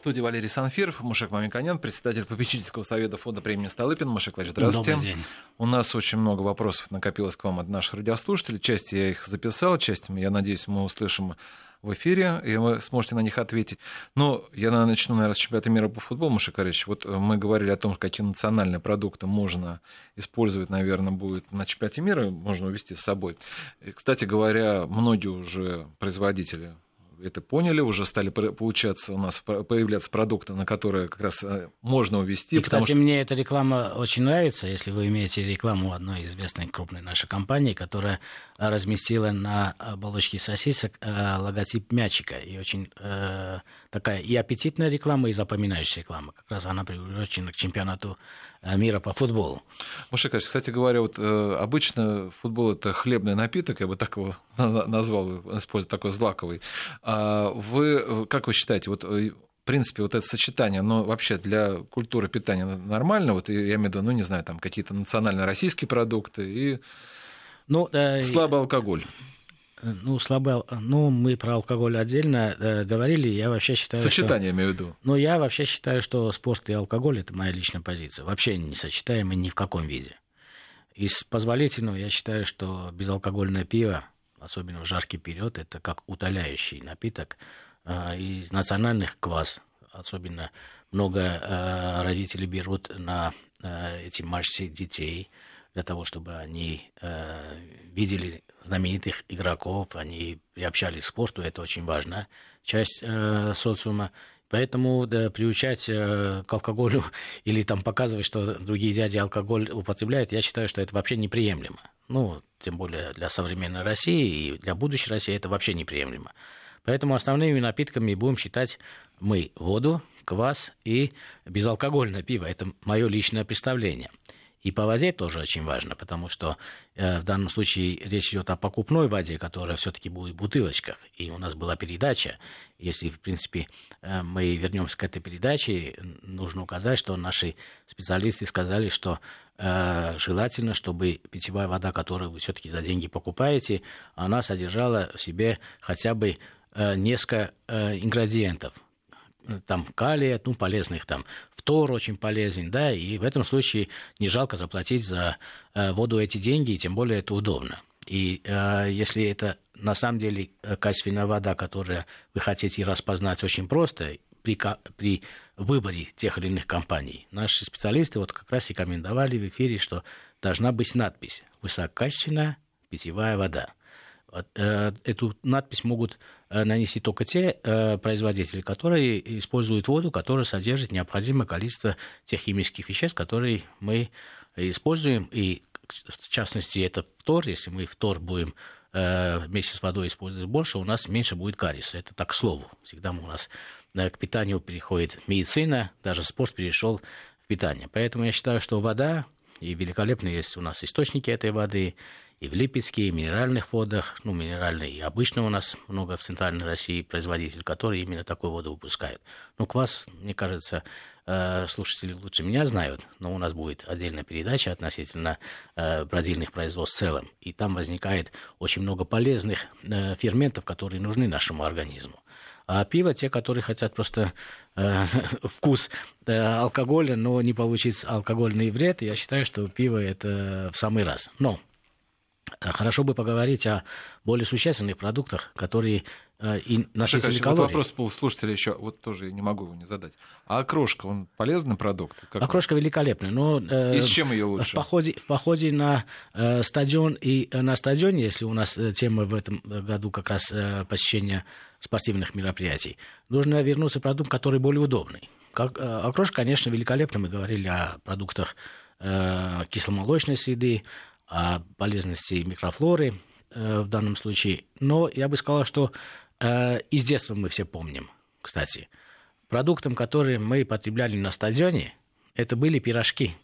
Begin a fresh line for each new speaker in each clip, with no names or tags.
студии Валерий Санфиров, Мушек Мамиканян, председатель попечительского совета фонда премии Столыпин. Мушек Владимирович, здравствуйте.
Добрый день.
У нас очень много вопросов накопилось к вам от наших радиослушателей. Часть я их записал, часть, я надеюсь, мы услышим в эфире, и вы сможете на них ответить. Но я начну, наверное, с чемпионата мира по футболу, Маша Корич. Вот мы говорили о том, какие национальные продукты можно использовать, наверное, будет на чемпионате мира, можно увезти с собой. И, кстати говоря, многие уже производители это поняли, уже стали получаться у нас появляться продукты, на которые как раз э, можно увести.
И, кстати, что... мне эта реклама очень нравится, если вы имеете рекламу одной известной крупной нашей компании, которая разместила на оболочке сосисок э, логотип мячика. И очень э, такая и аппетитная реклама, и запоминающая реклама. Как раз она приурочена к чемпионату Э, мира по футболу.
Мушекач, кстати говоря, вот э, обычно футбол это хлебный напиток, я бы так его назвал, используя такой злаковый. А вы, как вы считаете, вот э, в принципе, вот это сочетание, оно вообще для культуры питания нормально? Вот я имею в виду, ну, не знаю, там какие-то национально российские продукты и ну, э, слабый алкоголь.
Ну, слабо, ну, мы про алкоголь отдельно э, говорили, я вообще считаю,
Сочетание, что... имею в виду.
Ну, я вообще считаю, что спорт и алкоголь – это моя личная позиция. Вообще не сочетаемы ни в каком виде. Из позволительного я считаю, что безалкогольное пиво, особенно в жаркий период, это как утоляющий напиток. Э, из национальных квас, особенно много э, родителей берут на э, эти матчи детей – для того, чтобы они э, видели знаменитых игроков, они приобщались к спорту, это очень важная часть э, социума. Поэтому да, приучать э, к алкоголю или там показывать, что другие дяди алкоголь употребляют, я считаю, что это вообще неприемлемо. Ну, тем более для современной России и для будущей России это вообще неприемлемо. Поэтому основными напитками будем считать мы воду, квас и безалкогольное пиво. Это мое личное представление. И по воде тоже очень важно, потому что э, в данном случае речь идет о покупной воде, которая все-таки будет в бутылочках. И у нас была передача. Если, в принципе, э, мы вернемся к этой передаче, нужно указать, что наши специалисты сказали, что э, желательно, чтобы питьевая вода, которую вы все-таки за деньги покупаете, она содержала в себе хотя бы э, несколько э, ингредиентов там калия, ну, полезных там, фтор очень полезен, да, и в этом случае не жалко заплатить за э, воду эти деньги, и тем более это удобно. И э, если это на самом деле э, качественная вода, которую вы хотите распознать очень просто, при, при выборе тех или иных компаний, наши специалисты вот как раз рекомендовали в эфире, что должна быть надпись «Высококачественная питьевая вода». Э, эту надпись могут э, нанести только те э, производители, которые используют воду, которая содержит необходимое количество тех химических веществ, которые мы используем. И в частности, это фтор. Если мы фтор будем вместе с водой использовать больше, у нас меньше будет кариеса. Это так к слову. Всегда у нас к питанию переходит медицина, даже спорт перешел в питание. Поэтому я считаю, что вода, и великолепно есть у нас источники этой воды, и в Липецке, и в минеральных водах, ну, минеральные и обычно у нас много в Центральной России производителей, которые именно такую воду выпускают. Ну, квас, мне кажется, э, слушатели лучше меня знают, но у нас будет отдельная передача относительно э, бродильных производств в целом, и там возникает очень много полезных э, ферментов, которые нужны нашему организму. А пиво те, которые хотят просто э, вкус э, алкоголя, но не получить алкогольный вред, я считаю, что пиво это в самый раз. Но хорошо бы поговорить о более существенных продуктах, которые э, и насыщены
вот калорий. вопрос был слушателя еще, вот тоже я не могу его не задать. А окрошка, он полезный продукт?
Как окрошка он? великолепная, но...
Э, и с чем ее лучше?
В походе, в походе на э, стадион и э, на стадионе, если у нас тема в этом году как раз э, посещение спортивных мероприятий, нужно вернуться к продукту, который более удобный. Как, э, окрошка, конечно, великолепна. Мы говорили о продуктах э, кисломолочной среды, о полезности микрофлоры э, в данном случае. Но я бы сказал, что э, из детства мы все помним, кстати. Продуктом, который мы потребляли на стадионе, это были пирожки.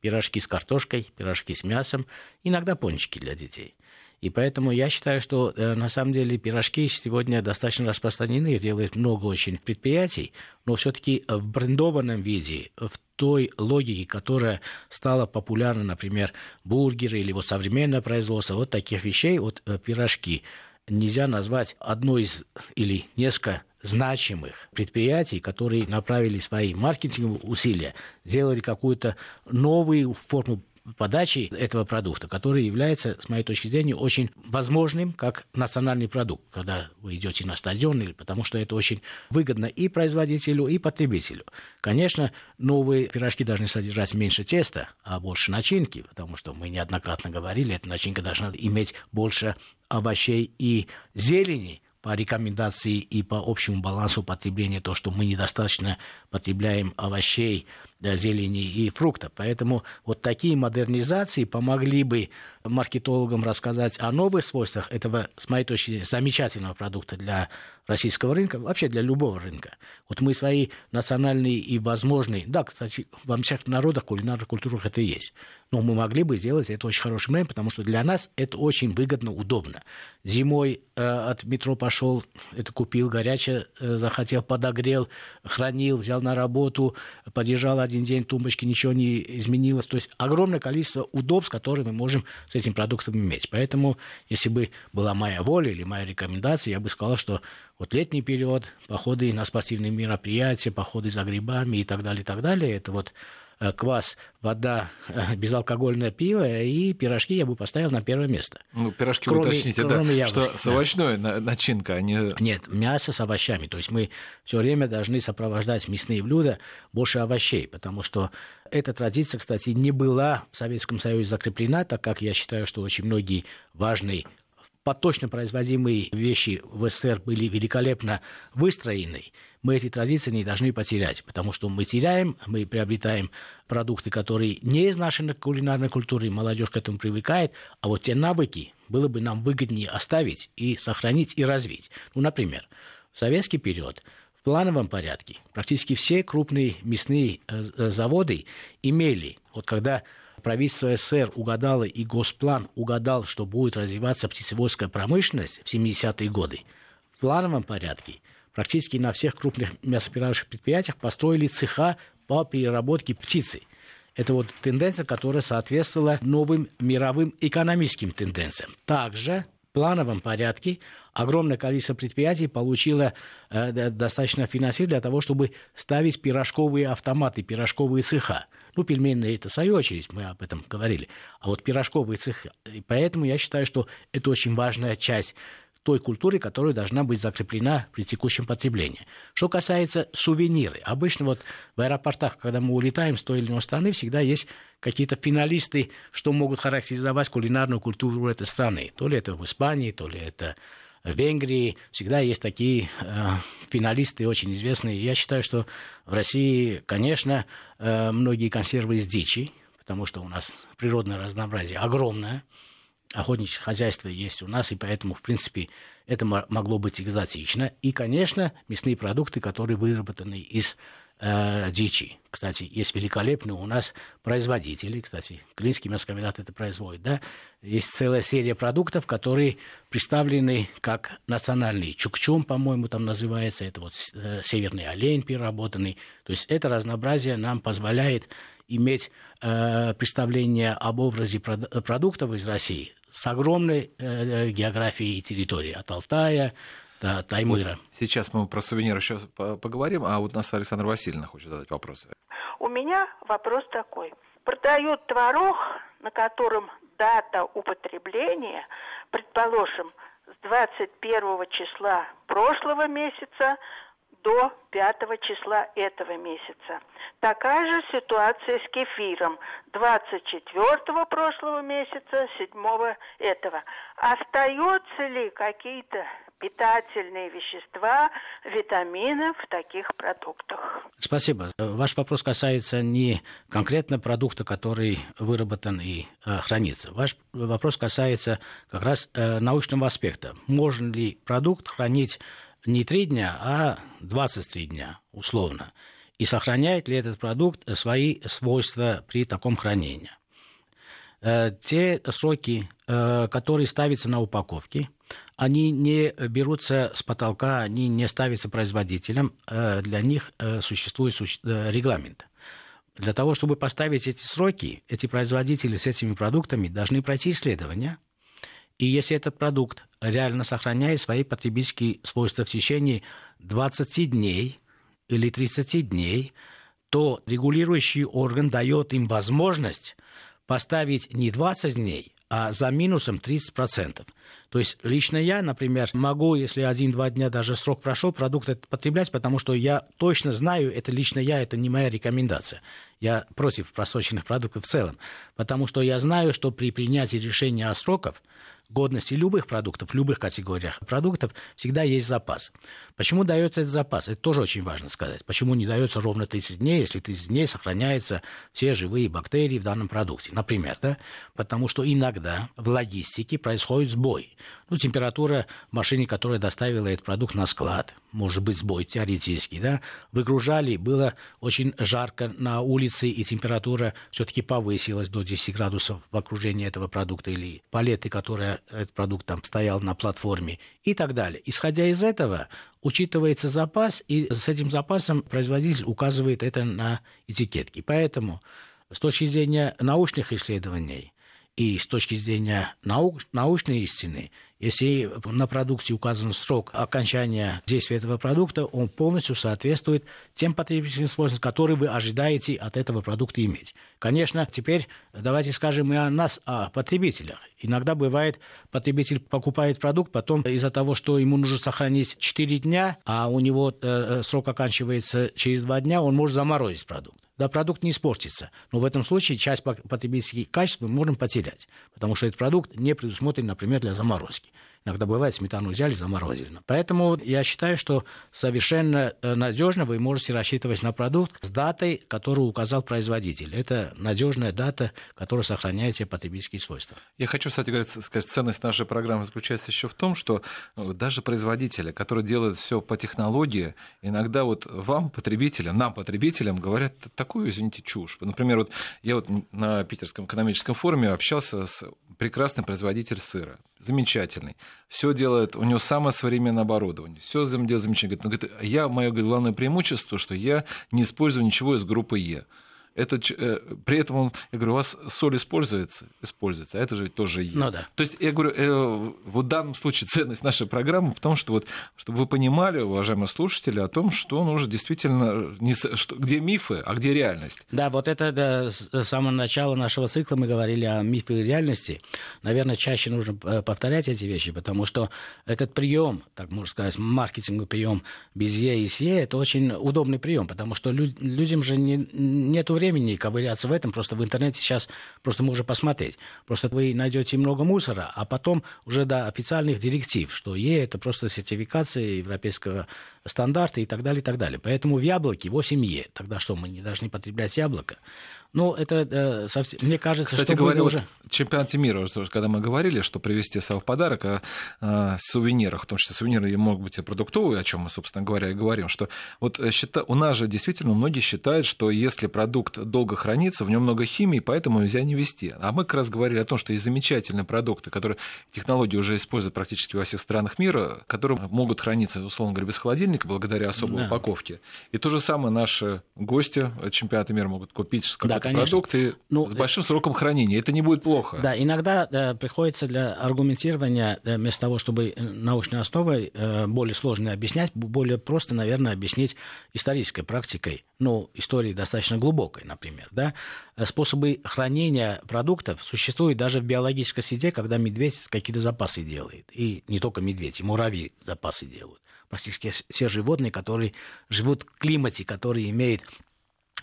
Пирожки с картошкой, пирожки с мясом, иногда пончики для детей. И поэтому я считаю, что э, на самом деле пирожки сегодня достаточно распространены, их делает много очень предприятий, но все-таки в брендованном виде, в той логике, которая стала популярна, например, бургеры или вот современное производство, вот таких вещей, вот э, пирожки, нельзя назвать одной из или несколько значимых предприятий, которые направили свои маркетинговые усилия, сделали какую-то новую форму подачи этого продукта, который является, с моей точки зрения, очень возможным как национальный продукт, когда вы идете на стадион, или потому что это очень выгодно и производителю, и потребителю. Конечно, новые пирожки должны содержать меньше теста, а больше начинки, потому что мы неоднократно говорили, эта начинка должна иметь больше овощей и зелени, по рекомендации и по общему балансу потребления, то, что мы недостаточно потребляем овощей, зелени и фруктов. Поэтому вот такие модернизации помогли бы маркетологам рассказать о новых свойствах этого, с моей точки зрения, замечательного продукта для российского рынка, вообще для любого рынка. Вот мы свои национальные и возможные, да, кстати, во всех народах, кулинарных культурах это есть, но мы могли бы сделать это очень хорошим время, потому что для нас это очень выгодно, удобно. Зимой э, от метро пошел, это купил горячее, э, захотел, подогрел, хранил, взял на работу, подержал один день тумбочки, ничего не изменилось. То есть огромное количество удобств, которые мы можем с этим продуктом иметь. Поэтому, если бы была моя воля или моя рекомендация, я бы сказал, что вот летний период, походы на спортивные мероприятия, походы за грибами и так далее, и так далее, это вот квас, вода, э, безалкогольное пиво и пирожки я бы поставил на первое место.
Ну, пирожки кроме, уточните, кроме да, что с овощной да. начинка, а не...
Нет, мясо с овощами. То есть мы все время должны сопровождать мясные блюда больше овощей, потому что эта традиция, кстати, не была в Советском Союзе закреплена, так как я считаю, что очень многие важные поточно производимые вещи в СССР были великолепно выстроены, мы эти традиции не должны потерять, потому что мы теряем, мы приобретаем продукты, которые не из нашей кулинарной культуры, молодежь к этому привыкает, а вот те навыки было бы нам выгоднее оставить и сохранить и развить. Ну, например, в советский период в плановом порядке практически все крупные мясные э, э, заводы имели, вот когда правительство СССР угадало и Госплан угадал, что будет развиваться птицеводская промышленность в 70-е годы, в плановом порядке практически на всех крупных мясоперерабатывающих предприятиях построили цеха по переработке птицы. Это вот тенденция, которая соответствовала новым мировым экономическим тенденциям. Также в плановом порядке огромное количество предприятий получило э, достаточно финансирования для того, чтобы ставить пирожковые автоматы, пирожковые цеха. Ну, пельменные это свою очередь, мы об этом говорили. А вот пирожковые цеха. И поэтому я считаю, что это очень важная часть той культуры, которая должна быть закреплена при текущем потреблении. Что касается сувениры, обычно вот в аэропортах, когда мы улетаем с той или иной страны, всегда есть какие-то финалисты, что могут характеризовать кулинарную культуру этой страны. То ли это в Испании, то ли это в Венгрии. Всегда есть такие э, финалисты очень известные. Я считаю, что в России, конечно, э, многие консервы из дичи, потому что у нас природное разнообразие огромное охотничье хозяйство есть у нас, и поэтому, в принципе, это могло быть экзотично. И, конечно, мясные продукты, которые выработаны из э, дичи. Кстати, есть великолепные у нас производители, кстати, Клинский мясокомбинат это производит, да, есть целая серия продуктов, которые представлены как национальный чукчум, по-моему, там называется, это вот э, северный олень переработанный, то есть это разнообразие нам позволяет иметь э, представление об образе продуктов из России с огромной э, географией и территорией, от Алтая до Таймыра. Вот
сейчас мы про сувениры еще поговорим, а вот нас Александр Васильевна хочет задать вопросы.
У меня вопрос такой. Продают творог, на котором дата употребления, предположим, с 21 числа прошлого месяца до 5 числа этого месяца. Такая же ситуация с кефиром. 24 прошлого месяца, 7 этого. Остаются ли какие-то питательные вещества, витамины в таких продуктах.
Спасибо. Ваш вопрос касается не конкретно продукта, который выработан и э, хранится. Ваш вопрос касается как раз э, научного аспекта. Можно ли продукт хранить не три дня, а 23 дня, условно. И сохраняет ли этот продукт свои свойства при таком хранении? Э, те сроки, э, которые ставятся на упаковке, они не берутся с потолка, они не ставятся производителем, э, для них существует регламент. Для того, чтобы поставить эти сроки, эти производители с этими продуктами должны пройти исследования – И если этот продукт реально сохраняет свои потребительские свойства в течение 20 дней или 30 дней, то регулирующий орган дает им возможность поставить не 20 дней, а за минусом 30%. То есть лично я, например, могу, если один-два дня даже срок прошел, продукт этот потреблять, потому что я точно знаю, это лично я, это не моя рекомендация. Я против просроченных продуктов в целом, потому что я знаю, что при принятии решения о сроках годности любых продуктов, в любых категориях продуктов, всегда есть запас. Почему дается этот запас? Это тоже очень важно сказать. Почему не дается ровно 30 дней, если 30 дней сохраняются все живые бактерии в данном продукте? Например, да? потому что иногда в логистике происходит сбой. Ну, температура машины, которая доставила этот продукт на склад, может быть сбой теоретический, да? Выгружали, было очень жарко на улице, и температура все-таки повысилась до 10 градусов в окружении этого продукта, или палеты, которые этот продукт там стоял на платформе и так далее. Исходя из этого, учитывается запас, и с этим запасом производитель указывает это на этикетке. Поэтому с точки зрения научных исследований и с точки зрения наук, научной истины если на продукте указан срок окончания действия этого продукта, он полностью соответствует тем потребительским свойствам, которые вы ожидаете от этого продукта иметь. Конечно, теперь давайте скажем и о нас, о потребителях. Иногда бывает, потребитель покупает продукт, потом из-за того, что ему нужно сохранить 4 дня, а у него э, срок оканчивается через 2 дня, он может заморозить продукт да, продукт не испортится. Но в этом случае часть потребительских качеств мы можем потерять, потому что этот продукт не предусмотрен, например, для заморозки. Иногда бывает, сметану взяли, заморозили. Поэтому я считаю, что совершенно э, надежно вы можете рассчитывать на продукт с датой, которую указал производитель. Это надежная дата, которая сохраняет все потребительские свойства.
Я хочу, кстати говоря, сказать, ценность нашей программы заключается еще в том, что э, даже производители, которые делают все по технологии, иногда вот вам, потребителям, нам, потребителям, говорят такую, извините, чушь. Например, вот я вот на Питерском экономическом форуме общался с прекрасным производителем сыра, замечательный все делает, у него самое современное оборудование, все делает замечательно. Говорит, я, мое главное преимущество, что я не использую ничего из группы Е это, э, при этом он, я говорю, у вас соль используется? Используется, а это же тоже есть.
Ну, да.
То есть, я говорю, э, в данном случае ценность нашей программы, потому что вот, чтобы вы понимали, уважаемые слушатели, о том, что нужно действительно, не, что, где мифы, а где реальность.
Да, вот это да, с самого начала нашего цикла мы говорили о мифе и реальности. Наверное, чаще нужно э, повторять эти вещи, потому что этот прием, так можно сказать, маркетинговый прием без Е и с Е, это очень удобный прием, потому что людям же не, нету времени ковыряться в этом, просто в интернете сейчас просто можно посмотреть. Просто вы найдете много мусора, а потом уже до официальных директив, что Е это просто сертификация европейского стандарта и так далее, и так далее. Поэтому в яблоке 8 Е. Тогда что, мы не должны потреблять яблоко? Ну, это э, совсем, мне кажется,
Кстати
что
говоря,
уже...
Вот чемпионате мира, когда мы говорили, что привезти в подарок о, о сувенирах, в том числе сувениры могут быть и продуктовые, о чем мы, собственно говоря, и говорим, что вот э, счита... у нас же действительно многие считают, что если продукт долго хранится, в нем много химии, поэтому нельзя не вести. А мы как раз говорили о том, что есть замечательные продукты, которые технологии уже используют практически во всех странах мира, которые могут храниться, условно говоря, без холодильника благодаря особой да. упаковке. И то же самое наши гости чемпионата мира могут купить да, конечно. продукты ну, с большим сроком хранения. Это не будет плохо.
Да, иногда да, приходится для аргументирования, да, вместо того, чтобы э, научной основой э, более сложно объяснять, более просто, наверное, объяснить исторической практикой, ну, истории достаточно глубокой, например, да, способы хранения продуктов существуют даже в биологической среде, когда медведь какие-то запасы делает. И не только медведь, и муравьи запасы делают. Практически все животные, которые живут в климате, который имеет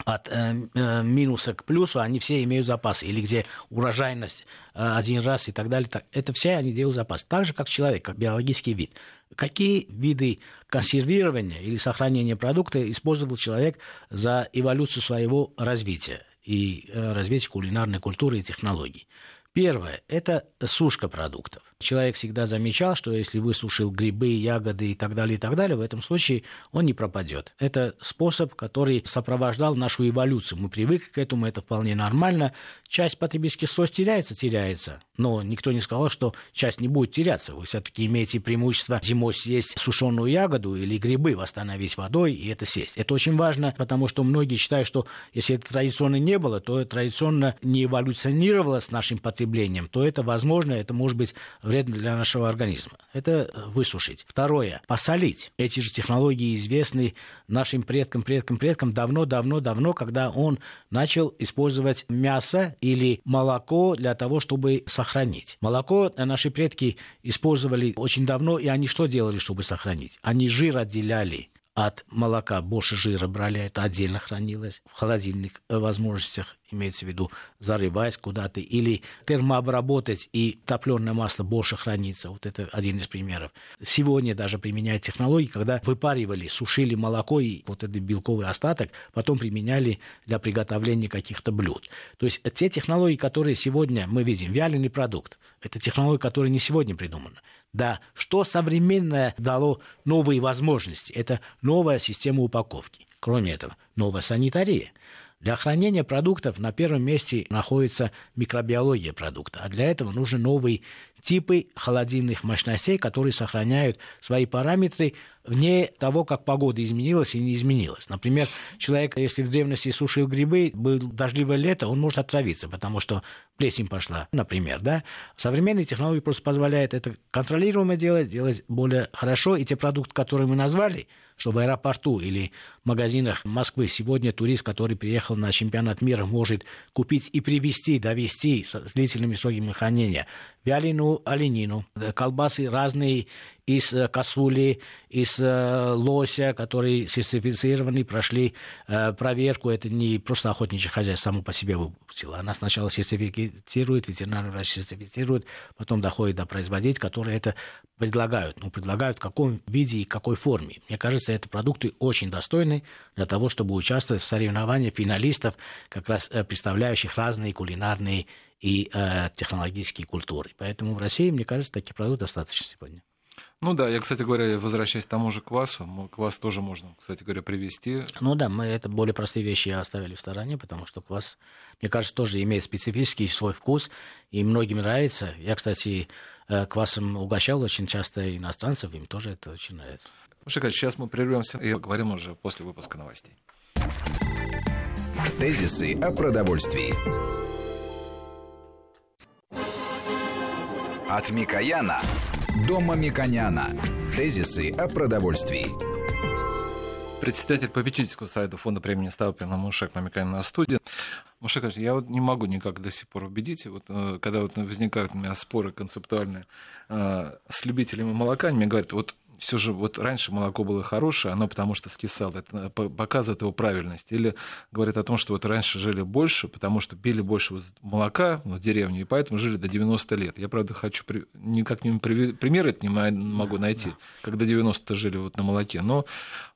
от э, э, минуса к плюсу, они все имеют запасы. Или где урожайность э, один раз и так далее. Так, это все они делают запас. Так же, как человек, как биологический вид. Какие виды консервирования или сохранения продукта использовал человек за эволюцию своего развития и э, развития кулинарной культуры и технологий? Первое – это сушка продуктов. Человек всегда замечал, что если высушил грибы, ягоды и так далее, и так далее, в этом случае он не пропадет. Это способ, который сопровождал нашу эволюцию. Мы привыкли к этому, это вполне нормально. Часть потребительских свойств теряется, теряется. Но никто не сказал, что часть не будет теряться. Вы все-таки имеете преимущество зимой съесть сушеную ягоду или грибы, восстановить водой и это съесть. Это очень важно, потому что многие считают, что если это традиционно не было, то традиционно не эволюционировало с нашим потреблением, то это возможно, это может быть вредно для нашего организма. Это высушить. Второе. Посолить. Эти же технологии известны нашим предкам, предкам, предкам давно-давно-давно, когда он начал использовать мясо или молоко для того, чтобы сохранить. Молоко наши предки использовали очень давно, и они что делали, чтобы сохранить? Они жир отделяли от молока больше жира брали, это отдельно хранилось в холодильных э, возможностях, имеется в виду зарываясь куда-то, или термообработать и топленое масло больше хранится. Вот это один из примеров. Сегодня даже применяют технологии, когда выпаривали, сушили молоко и вот этот белковый остаток, потом применяли для приготовления каких-то блюд. То есть те технологии, которые сегодня мы видим, вяленый продукт, это технология, которая не сегодня придумана. Да, что современное дало новые возможности? Это новая система упаковки. Кроме этого, новая санитария. Для хранения продуктов на первом месте находится микробиология продукта, а для этого нужны новые типы холодильных мощностей, которые сохраняют свои параметры вне того, как погода изменилась и не изменилась. Например, человек, если в древности сушил грибы, был дождливое лето, он может отравиться, потому что плесень пошла, например. Да? Современные технологии просто позволяют это контролируемо делать, делать более хорошо, и те продукты, которые мы назвали, что в аэропорту или в магазинах Москвы сегодня турист, который приехал на чемпионат мира, может купить и привезти, довести с длительными сроками хранения вяленую оленину, колбасы разные из э, косули, из э, лося, которые сертифицированы, прошли э, проверку. Это не просто охотничье хозяйство само по себе выпустило. Она сначала сертифицирует, ветеринарный врач сертифицирует, потом доходит до производителей, которые это предлагают. Ну, предлагают в каком виде и какой форме. Мне кажется, это продукты очень достойны для того, чтобы участвовать в соревнованиях финалистов, как раз представляющих разные кулинарные и э, технологические культуры. Поэтому в России, мне кажется, таких продуктов достаточно сегодня.
Ну да, я, кстати говоря, возвращаясь к тому же квасу, квас тоже можно, кстати говоря, привести.
Ну да, мы это более простые вещи оставили в стороне, потому что квас, мне кажется, тоже имеет специфический свой вкус, и многим нравится. Я, кстати, э, квасом угощал очень часто иностранцев, им тоже это очень нравится.
Ну, Шикарно, сейчас мы прервемся и поговорим уже после выпуска новостей.
Тезисы о продовольствии. От Микояна Дома Миконяна. Тезисы о продовольствии.
Председатель попечительского совета фонда премии Сталпина Мушек Мамиканин на студии. Мушек, я вот не могу никак до сих пор убедить, вот, э, когда вот возникают у меня споры концептуальные э, с любителями молока, они мне говорят, вот все же вот раньше молоко было хорошее, оно потому что скисало. Это показывает его правильность. Или говорит о том, что вот раньше жили больше, потому что пили больше молока в деревне, и поэтому жили до 90 лет. Я, правда, хочу никак не пример это не могу найти, когда 90 жили вот на молоке. Но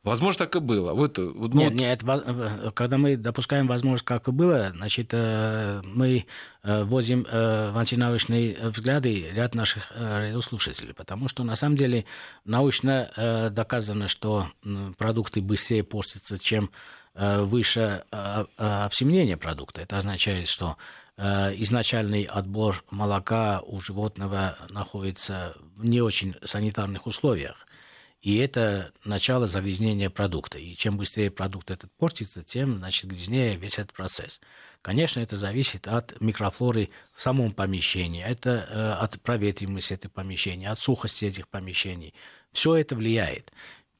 Возможно, так и было. Вот,
вот, нет, ну, нет, когда мы допускаем возможность, как и было, значит, э, мы э, вводим э, в антинаучные взгляды ряд наших радиослушателей, потому что, на самом деле, научно доказано, что продукты быстрее портятся, чем выше обсемнение продукта. Это означает, что изначальный отбор молока у животного находится в не очень санитарных условиях. И это начало загрязнения продукта. И чем быстрее продукт этот портится, тем, значит, грязнее весь этот процесс. Конечно, это зависит от микрофлоры в самом помещении, это э, от проветриваемости этого помещения, от сухости этих помещений. Все это влияет.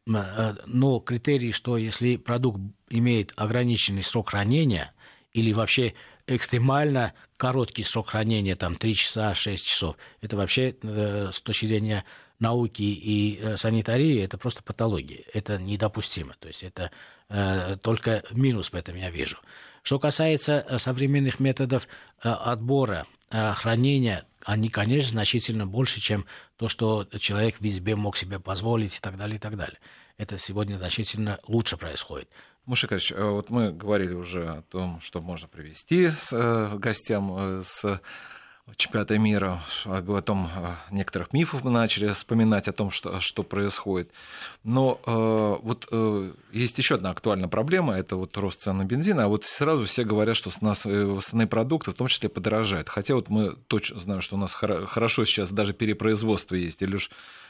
Э, но критерий, что если продукт имеет ограниченный срок хранения или вообще экстремально короткий срок хранения, там 3 часа, 6 часов, это вообще э, с точки зрения науки и э, санитарии это просто патология. Это недопустимо. То есть это э, только минус в этом я вижу. Что касается э, современных методов э, отбора, э, хранения, они, конечно, значительно больше, чем то, что человек в себе мог себе позволить и так далее, и так далее. Это сегодня значительно лучше происходит.
Мушикович, э, вот мы говорили уже о том, что можно привести с э, гостям, с чемпионата мира, о том некоторых мифов мы начали вспоминать о том, что, что происходит. Но э, вот э, есть еще одна актуальная проблема, это вот рост цен на бензин, а вот сразу все говорят, что у нас э, основные продукты в том числе подорожают. Хотя вот мы точно знаем, что у нас хорошо сейчас даже перепроизводство есть, или уж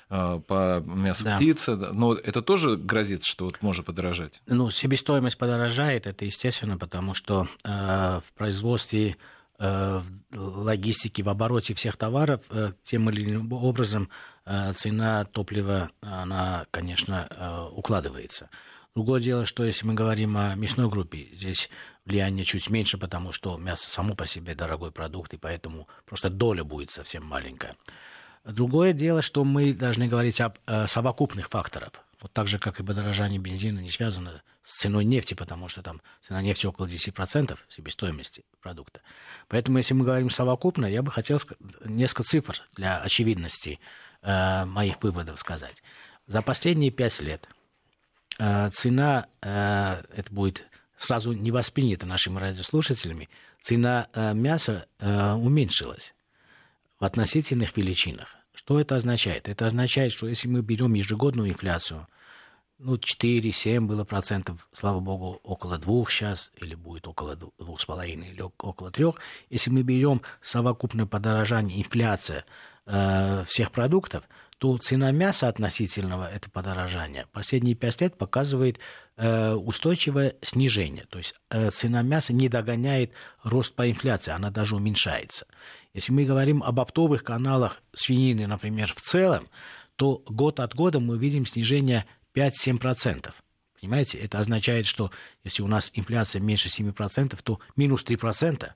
по мясу да. птицы, но это тоже грозит, что вот может подорожать?
Ну, себестоимость подорожает, это естественно, потому что э, в производстве в логистике, в обороте всех товаров э, тем или иным образом э, цена топлива, она, конечно, укладывается. Другое дело, что если мы говорим о мясной группе, здесь влияние чуть меньше, потому что мясо само по себе дорогой продукт, и поэтому просто доля будет совсем маленькая. Другое дело, что мы должны говорить об совокупных факторах. Вот так же, как и подорожание бензина, не связано с ценой нефти, потому что там цена нефти около 10% себестоимости продукта. Поэтому, если мы говорим совокупно, я бы хотел несколько цифр для очевидности э, моих выводов сказать. За последние пять лет э, цена, э, это будет сразу не воспринято нашими радиослушателями, цена э, мяса э, уменьшилась в относительных величинах. Что это означает? Это означает, что если мы берем ежегодную инфляцию, ну, 4-7 было процентов, слава богу, около двух сейчас, или будет около двух с половиной, или около трех. Если мы берем совокупное подорожание, инфляция э, всех продуктов, то цена мяса относительного это подорожания последние пять лет показывает э, устойчивое снижение. То есть э, цена мяса не догоняет рост по инфляции, она даже уменьшается. Если мы говорим об оптовых каналах свинины, например, в целом, то год от года мы видим снижение 5-7%. Понимаете, это означает, что если у нас инфляция меньше 7%, то минус 3%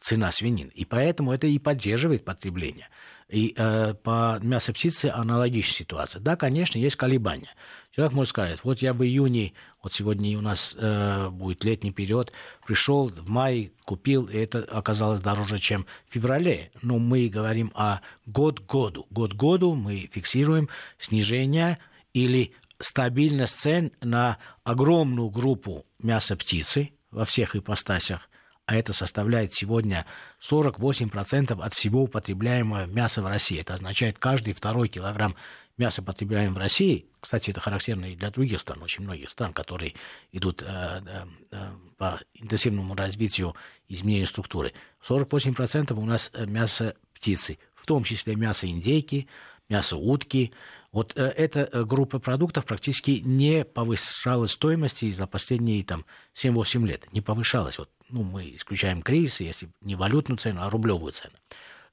цена свинины. И поэтому это и поддерживает потребление. И э, по мясу птицы аналогичная ситуация. Да, конечно, есть колебания. Человек может сказать, вот я в июне, вот сегодня у нас э, будет летний период, пришел в мае, купил, и это оказалось дороже, чем в феврале. Но мы говорим о год году. Год году мы фиксируем снижение или стабильность цен на огромную группу мяса птицы во всех ипостасях, а это составляет сегодня 48% от всего употребляемого мяса в России. Это означает, каждый второй килограмм мяса, потребляем в России, кстати, это характерно и для других стран, очень многих стран, которые идут э, э, э по интенсивному развитию изменения структуры. 48% у нас э, мясо птицы, в том числе мясо индейки, мясо утки, вот э, эта э, группа продуктов практически не повышалась стоимости за последние там, 7-8 лет. Не повышалась. Вот, ну, мы исключаем кризис, если не валютную цену, а рублевую цену.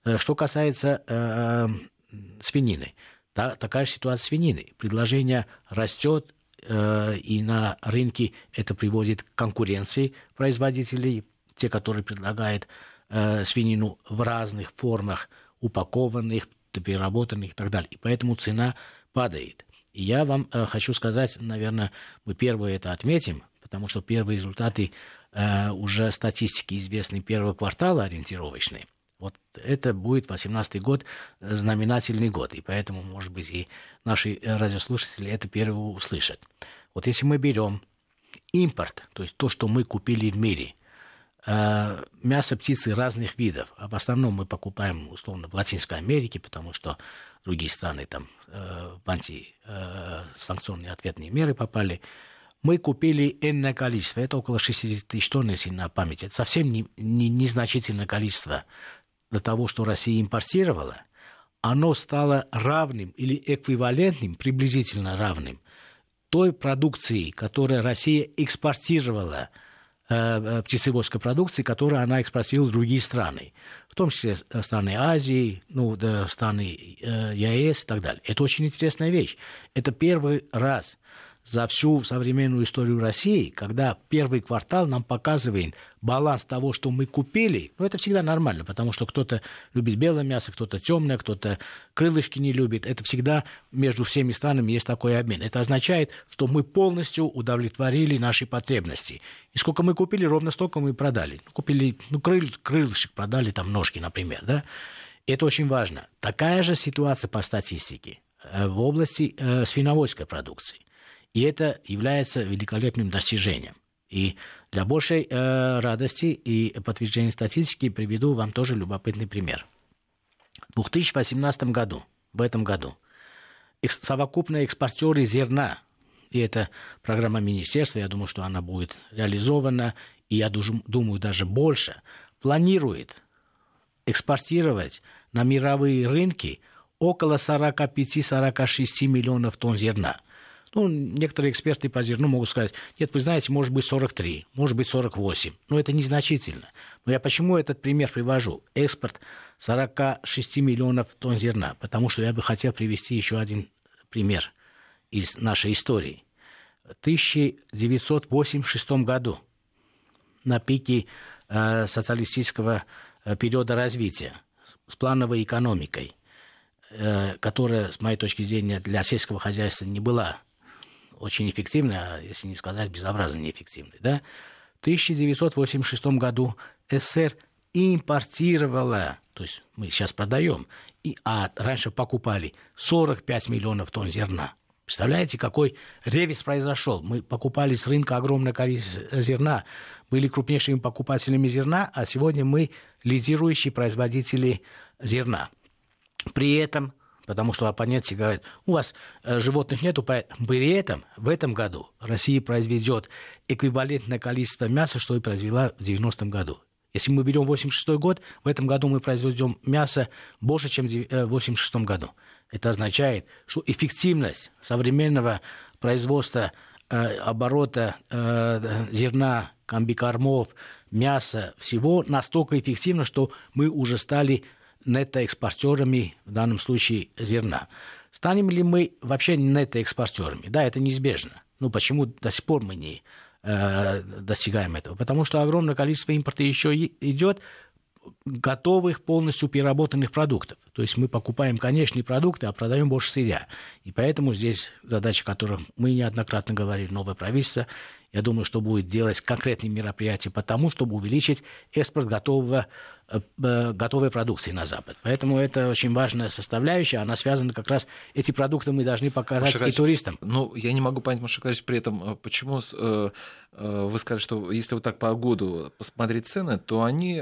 Э, что касается э, свинины, та, такая же ситуация с свининой. Предложение растет, э, и на рынке это приводит к конкуренции производителей, те, которые предлагают э, свинину в разных формах, упакованных, переработанных и так далее. И поэтому цена падает. И я вам э, хочу сказать, наверное, мы первые это отметим, потому что первые результаты э, уже статистики известны первого квартала ориентировочные. Вот это будет 2018 год, э, знаменательный год, и поэтому, может быть, и наши радиослушатели это первые услышат. Вот если мы берем импорт, то есть то, что мы купили в мире – Э, мясо птицы разных видов. А в основном мы покупаем, условно, в Латинской Америке, потому что другие страны там э, в антисанкционные ответные меры попали. Мы купили энное количество, это около 60 тысяч тонн, если на память. Это совсем не, не, незначительное количество для того, что Россия импортировала. Оно стало равным или эквивалентным, приблизительно равным той продукции, которую Россия экспортировала – Э, э, птицеводской продукции, которую она экспортировала в другие страны, в том числе э, страны Азии, ну, да, страны ЕАЭС и так далее. Это очень интересная вещь. Это первый раз за всю современную историю России, когда первый квартал нам показывает баланс того, что мы купили, ну, это всегда нормально, потому что кто-то любит белое мясо, кто-то темное, кто-то крылышки не любит. Это всегда между всеми странами есть такой обмен. Это означает, что мы полностью удовлетворили наши потребности. И сколько мы купили, ровно столько мы продали. Купили, ну, крыль, крылышек продали, там, ножки, например, да. Это очень важно. Такая же ситуация по статистике э, в области э, свиноводской продукции. И это является великолепным достижением. И для большей э, радости и подтверждения статистики приведу вам тоже любопытный пример. В 2018 году, в этом году, совокупные экспортеры зерна, и это программа министерства, я думаю, что она будет реализована, и я думаю, даже больше, планирует экспортировать на мировые рынки около 45-46 миллионов тонн зерна. Ну, некоторые эксперты по зерну могут сказать, нет, вы знаете, может быть 43, может быть 48, но это незначительно. Но я почему этот пример привожу? Экспорт 46 миллионов тонн зерна, потому что я бы хотел привести еще один пример из нашей истории. В 1986 году, на пике э, социалистического э, периода развития, с плановой экономикой, э, которая, с моей точки зрения, для сельского хозяйства не была очень эффективной, а если не сказать безобразно неэффективной, да, в 1986 году СССР импортировала, то есть мы сейчас продаем, и, а раньше покупали 45 миллионов тонн зерна. Представляете, какой ревис произошел? Мы покупали с рынка огромное количество зерна, были крупнейшими покупателями зерна, а сегодня мы лидирующие производители зерна. При этом потому что оппоненты говорят, у вас э, животных нету, при этом в этом году Россия произведет эквивалентное количество мяса, что и произвела в 90-м году. Если мы берем 86 год, в этом году мы произведем мясо больше, чем в 86 году. Это означает, что эффективность современного производства э, оборота э, зерна, комбикормов, мяса, всего настолько эффективно, что мы уже стали нетоэкспортерами, в данном случае зерна. Станем ли мы вообще нетоэкспортерами? Да, это неизбежно. Ну, почему до сих пор мы не э, достигаем этого? Потому что огромное количество импорта еще идет готовых, полностью переработанных продуктов. То есть мы покупаем конечные продукты, а продаем больше сырья. И поэтому здесь задача, о которой мы неоднократно говорили, новое правительство, я думаю, что будет делать конкретные мероприятия по тому, чтобы увеличить экспорт готового Э, э, готовой продукции на Запад. Поэтому это очень важная составляющая. Она связана как раз... Эти продукты мы должны показать Маша и туристам.
Ну, я не могу понять, Маша при этом, э, почему вы сказали, что если вот так по году посмотреть цены, то они...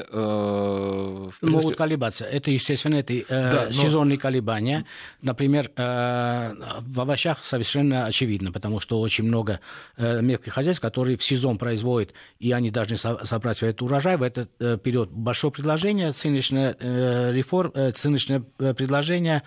принципе... Могут колебаться. Это, естественно, это да, но... сезонные колебания. Например, в овощах совершенно очевидно, потому что очень много мелких хозяйств, которые в сезон производят, и они должны собрать этот урожай. В этот период большое предложение ценочное, э, реформ, э, ценочное э, предложение,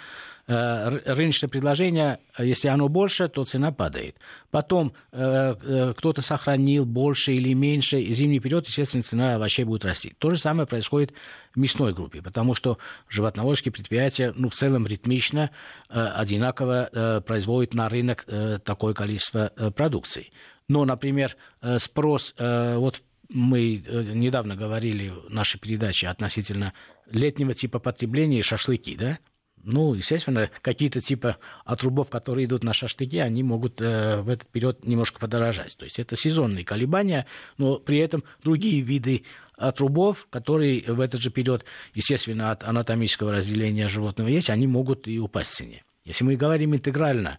рыночное предложение, если оно больше, то цена падает. Потом кто-то сохранил больше или меньше, и зимний период, естественно, цена овощей будет расти. То же самое происходит в мясной группе, потому что животноводческие предприятия ну, в целом ритмично, одинаково производят на рынок такое количество продукции. Но, например, спрос вот мы э, недавно говорили в нашей передаче относительно летнего типа потребления шашлыки, да? Ну, естественно, какие-то типа отрубов, которые идут на шашлыки, они могут э, в этот период немножко подорожать. То есть это сезонные колебания, но при этом другие виды отрубов, которые в этот же период, естественно, от анатомического разделения животного есть, они могут и упасть в цене. Если мы говорим интегрально,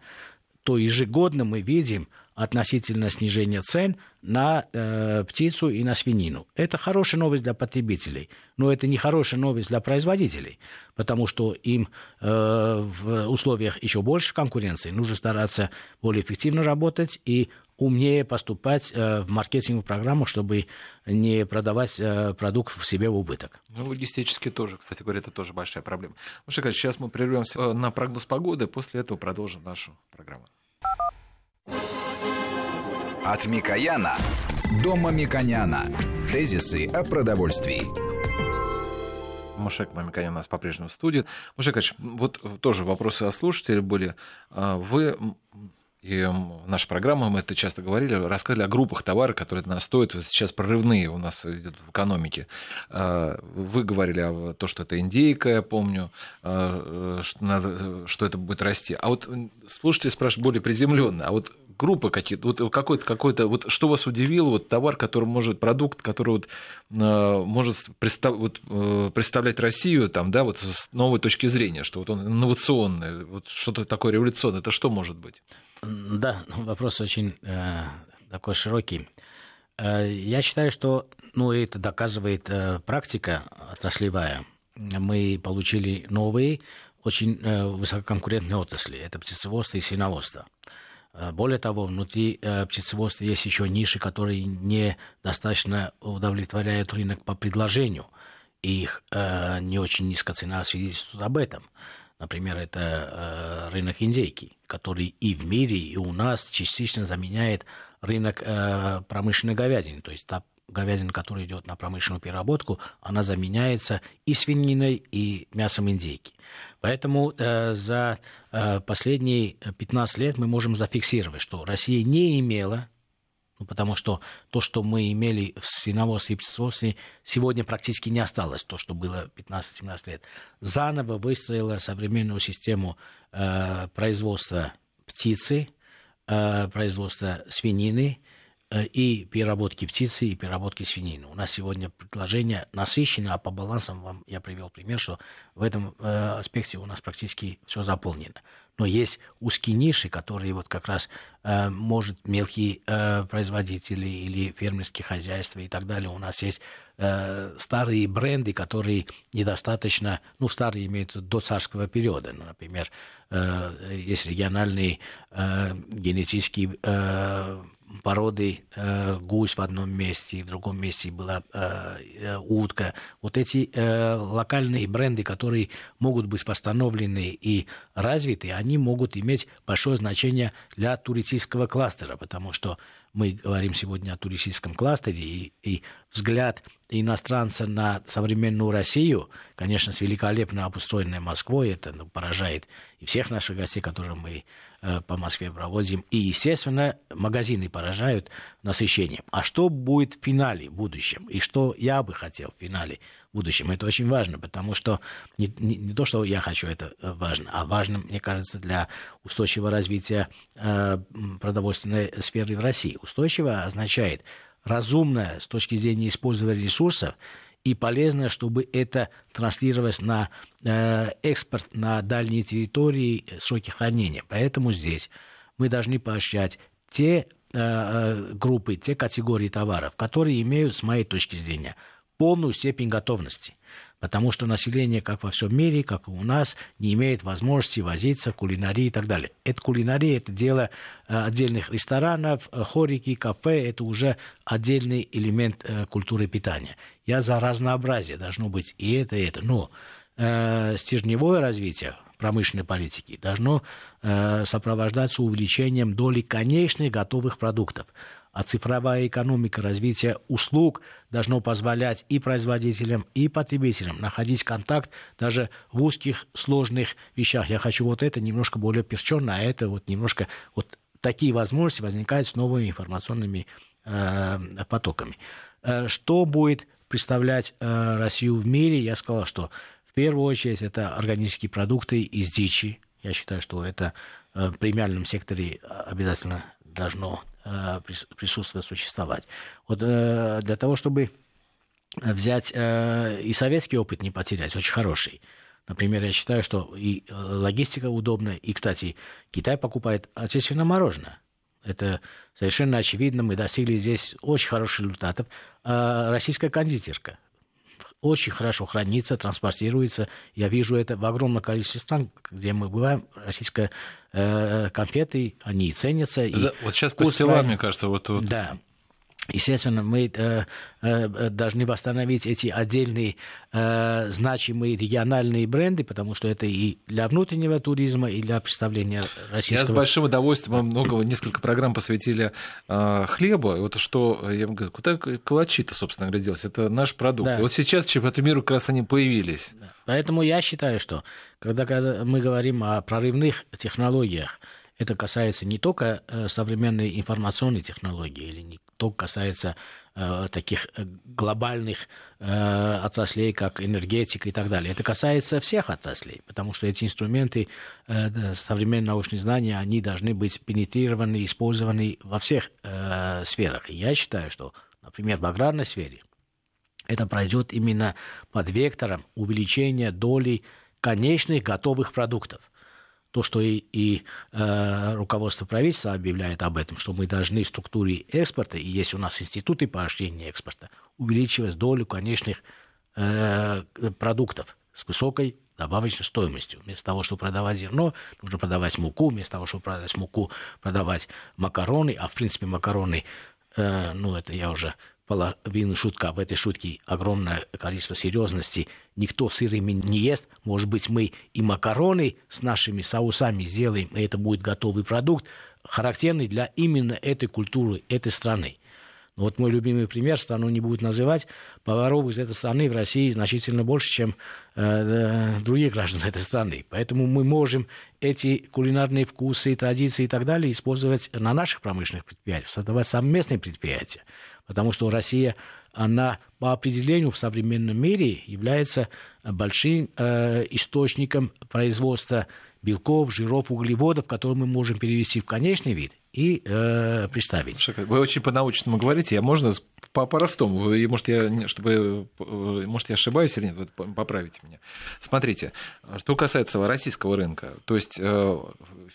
то ежегодно мы видим относительно снижения цен на э, птицу и на свинину. Это хорошая новость для потребителей, но это не хорошая новость для производителей, потому что им э, в условиях еще больше конкуренции нужно стараться более эффективно работать и умнее поступать э, в маркетинговую программу, чтобы не продавать э, продукт в себе в убыток.
Ну, логистически тоже, кстати говоря, это тоже большая проблема. Ну, что, сейчас мы прервемся э, на прогноз погоды, после этого продолжим нашу программу.
От Микояна до Мамиконяна. Тезисы о продовольствии.
Мушек Мамиконян у нас по-прежнему в студии. Мушек вот тоже вопросы от слушателей были. А, вы и в нашей программе мы это часто говорили, рассказали о группах товаров, которые нас стоят, вот сейчас прорывные у нас идут в экономике. А, вы говорили о том, что это индейка, я помню, а, что, надо, что это будет расти. А вот слушатели спрашивают более приземленно, а вот группы какие-то, вот какой-то, какой-то, вот что вас удивило, вот товар, который может, продукт, который вот, э, может представ, вот, э, представлять Россию там, да, вот с новой точки зрения, что вот он инновационный, вот что-то такое революционное, это что может быть?
Да, вопрос очень э, такой широкий. Я считаю, что ну, это доказывает практика отраслевая. Мы получили новые, очень высококонкурентные отрасли. Это птицеводство и свиноводство. Более того, внутри птицеводства есть еще ниши, которые недостаточно удовлетворяют рынок по предложению. И их не очень низкая цена свидетельствует об этом. Например, это рынок индейки, который и в мире, и у нас частично заменяет рынок промышленной говядины. То есть говядина, которая идет на промышленную переработку, она заменяется и свининой, и мясом индейки. Поэтому э, за э, последние 15 лет мы можем зафиксировать, что Россия не имела, ну, потому что то, что мы имели в свиноводстве и птицеводстве, сегодня практически не осталось, то, что было 15-17 лет, заново выстроила современную систему э, производства птицы, э, производства свинины, и переработки птицы, и переработки свинины. У нас сегодня предложение насыщено, а по балансам вам я привел пример, что в этом э, аспекте у нас практически все заполнено. Но есть узкие ниши, которые вот как раз э, может мелкие э, производители или фермерские хозяйства и так далее. У нас есть э, старые бренды, которые недостаточно, ну старые имеются до царского периода, например, э, есть региональные э, генетические э, породы э, гусь в одном месте, в другом месте была э, э, утка. Вот эти э, локальные бренды, которые могут быть восстановлены и развиты, они могут иметь большое значение для туристического кластера, потому что мы говорим сегодня о туристическом кластере, и, и взгляд иностранца на современную Россию, конечно, с великолепно обустроенной Москвой, это ну, поражает и всех наших гостей, которые мы э, по Москве проводим, и, естественно, магазины поражают насыщением. А что будет в финале в будущем, и что я бы хотел в финале будущем, это очень важно, потому что не, не, не то, что я хочу, это э, важно, а важно, мне кажется, для устойчивого развития э, продовольственной сферы в России. Устойчиво означает разумное с точки зрения использования ресурсов и полезно, чтобы это транслировалось на э, экспорт на дальние территории сроки хранения. Поэтому здесь мы должны поощрять те э, э группы, те категории товаров, которые имеют, с моей точки зрения, полную степень готовности потому что население, как во всем мире, как и у нас, не имеет возможности возиться в кулинарии и так далее. Это кулинария, это дело э, отдельных ресторанов, э, хорики, кафе, это уже отдельный элемент э, культуры питания. Я за разнообразие, должно быть и это, и это. Но э, стержневое развитие промышленной политики должно э, сопровождаться увеличением доли конечных готовых продуктов а цифровая экономика, развитие услуг должно позволять и производителям, и потребителям находить контакт даже в узких, сложных вещах. Я хочу вот это немножко более перченно, а это вот немножко... Вот такие возможности возникают с новыми информационными э, потоками. Э, что будет представлять э, Россию в мире? Я сказал, что в первую очередь это органические продукты из дичи. Я считаю, что это э, в премиальном секторе обязательно должно Э, присутствовать, существовать. Вот э, для того, чтобы взять э, и советский опыт не потерять, очень хороший. Например, я считаю, что и логистика удобная, и, кстати, Китай покупает отечественное мороженое. Это совершенно очевидно. Мы достигли здесь очень хороших результатов. А российская кондитерка очень хорошо хранится, транспортируется. Я вижу это в огромном количестве стран, где мы бываем. Российская э, конфеты, они ценятся.
Да, и вот сейчас по стилам, мне кажется, вот, вот
да. Естественно, мы э, э, должны восстановить эти отдельные э, значимые региональные бренды, потому что это и для внутреннего туризма, и для представления российского...
Я с большим удовольствием, много, несколько программ посвятили э, хлебу. И вот что, я говорю, куда калачи-то, собственно говоря? Это наш продукт. Да. И вот сейчас в чемпионате мира как раз они появились.
Поэтому я считаю, что когда, когда мы говорим о прорывных технологиях, это касается не только э, современной информационной технологии или не только касается э, таких э, глобальных отраслей, как энергетика и так далее. Это касается всех отраслей, потому что эти инструменты современные научные знания, они должны быть пенетрированы, использованы во всех сферах. И я считаю, что, например, в аграрной сфере это пройдет именно под вектором увеличения доли конечных готовых продуктов – то, что и, и э, руководство правительства объявляет об этом, что мы должны в структуре экспорта, и есть у нас институты поощрения экспорта, увеличивать долю конечных э, продуктов с высокой добавочной стоимостью. Вместо того, чтобы продавать зерно, нужно продавать муку, вместо того, чтобы продавать муку, продавать макароны, а в принципе макароны, э, ну это я уже половину шутка, в этой шутке огромное количество серьезности. Никто сырыми не ест. Может быть, мы и макароны с нашими соусами сделаем, и это будет готовый продукт, характерный для именно этой культуры, этой страны. Но вот мой любимый пример, страну не будет называть, поваров из этой страны в России значительно больше, чем э, э, других граждан этой страны. Поэтому мы можем эти кулинарные вкусы, традиции и так далее использовать на наших промышленных предприятиях, создавать совместные предприятия. Потому что Россия, она по определению в современном мире является большим э, источником производства белков, жиров, углеводов, которые мы можем перевести в конечный вид и э, представить.
Слушай, вы очень по-научному говорите, я можно по-простому, может, я, чтобы, э, может, я ошибаюсь или нет, вы поправите меня. Смотрите, что касается российского рынка, то есть э,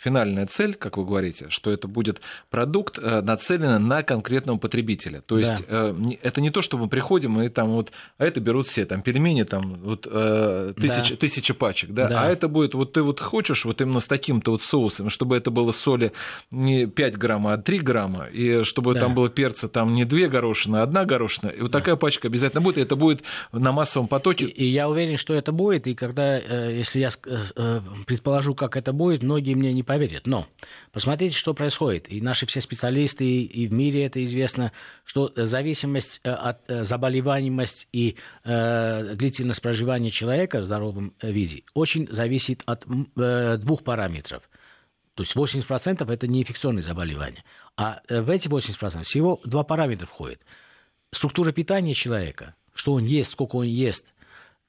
финальная цель, как вы говорите, что это будет продукт, э, нацеленный на конкретного потребителя. То есть да. это не то, что мы приходим и там вот, а это берут все, там пельмени, там вот тысяча, да. тысяча пачек, да? да, а это будет, вот ты вот хочешь вот именно с таким-то вот соусом, чтобы это было соли не 5 грамма, а 3 грамма, и чтобы да. там было перца там не 2 горошины, а одна горошина, и вот да. такая пачка обязательно будет, и это будет на массовом потоке.
И, и я уверен, что это будет, и когда, э, если я э, предположу, как это будет, многие мне не поверят. Но посмотрите, что происходит. И наши все специалисты, и в мире это известно, что зависимость э, от заболеваемость и длительность проживания человека в здоровом виде очень зависит от двух параметров. То есть 80% это не инфекционные заболевания. А в эти 80% всего два параметра входят структура питания человека, что он ест, сколько он ест,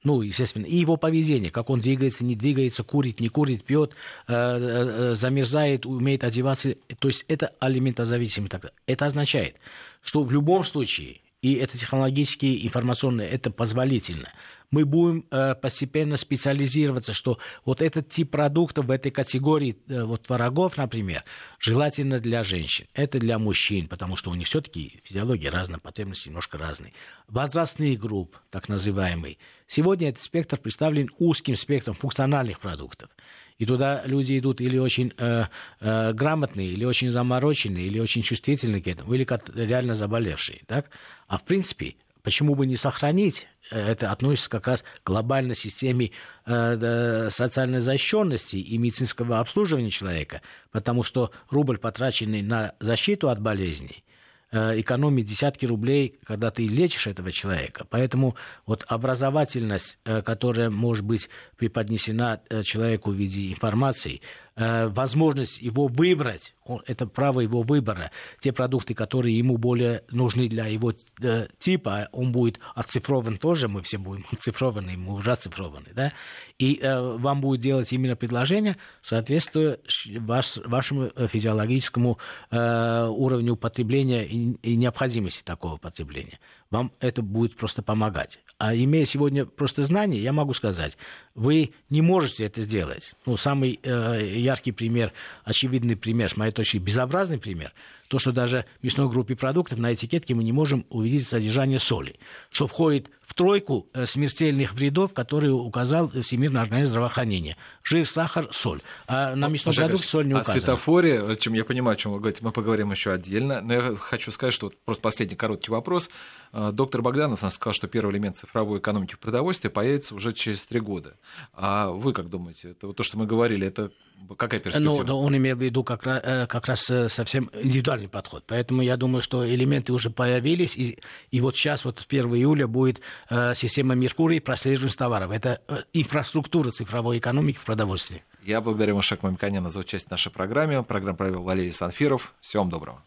ну, естественно, и его поведение, как он двигается, не двигается, курит, не курит, пьет, э, э, замерзает, умеет одеваться. То есть это алиментозависимый. Это означает, что в любом случае, и это технологически, информационно, это позволительно – мы будем э, постепенно специализироваться, что вот этот тип продуктов в этой категории, э, вот творогов, например, желательно для женщин. Это для мужчин, потому что у них все-таки физиология разная, потребности немножко разные. Возрастные группы, так называемые. Сегодня этот спектр представлен узким спектром функциональных продуктов. И туда люди идут или очень э, э, грамотные, или очень замороченные, или очень чувствительные к этому, или реально заболевшие. Так? А в принципе, почему бы не сохранить это относится как раз к глобальной системе э, социальной защищенности и медицинского обслуживания человека, потому что рубль, потраченный на защиту от болезней, э, экономит десятки рублей, когда ты лечишь этого человека. Поэтому вот образовательность, э, которая может быть преподнесена человеку в виде информации, Э, возможность его выбрать, это право его выбора, те продукты, которые ему более нужны для его э, типа, он будет оцифрован тоже, мы все будем оцифрованы, мы уже оцифрованы, да, и э, вам будет делать именно предложение, соответствуя ваш, вашему физиологическому уровню потребления и необходимости такого потребления. Вам это будет просто помогать. А имея сегодня просто знания, я могу сказать, вы не можете это сделать. Ну, самый э, яркий пример, очевидный пример, с моей точки безобразный пример, то, что даже в мясной группе продуктов на этикетке мы не можем увидеть содержание соли, что входит в тройку э, смертельных вредов, которые указал Всемирный организм здравоохранения. Жир, сахар, соль. А на мясной продукт соль не указана.
О светофоре, чем я понимаю, о чем вы говорите, мы поговорим еще отдельно. Но я хочу сказать, что просто последний короткий вопрос. Э, доктор Богданов нас сказал, что первый элемент цифровой экономики в продовольствии появится уже через три года. А вы как думаете? Это вот то, что мы говорили, это какая перспектива?
Ну, он имел в виду как раз, э, как раз совсем индивидуальный подход. Поэтому я думаю, что элементы уже появились, и, и вот сейчас, вот 1 июля, будет э, система Меркурий прослеживания товаров. Это э, инфраструктура цифровой экономики в продовольствии.
Я благодарю Машек Мамиканяна за участие в нашей программе. Программу провел Валерий Санфиров. Всего вам доброго.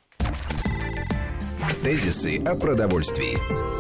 Тезисы о продовольствии.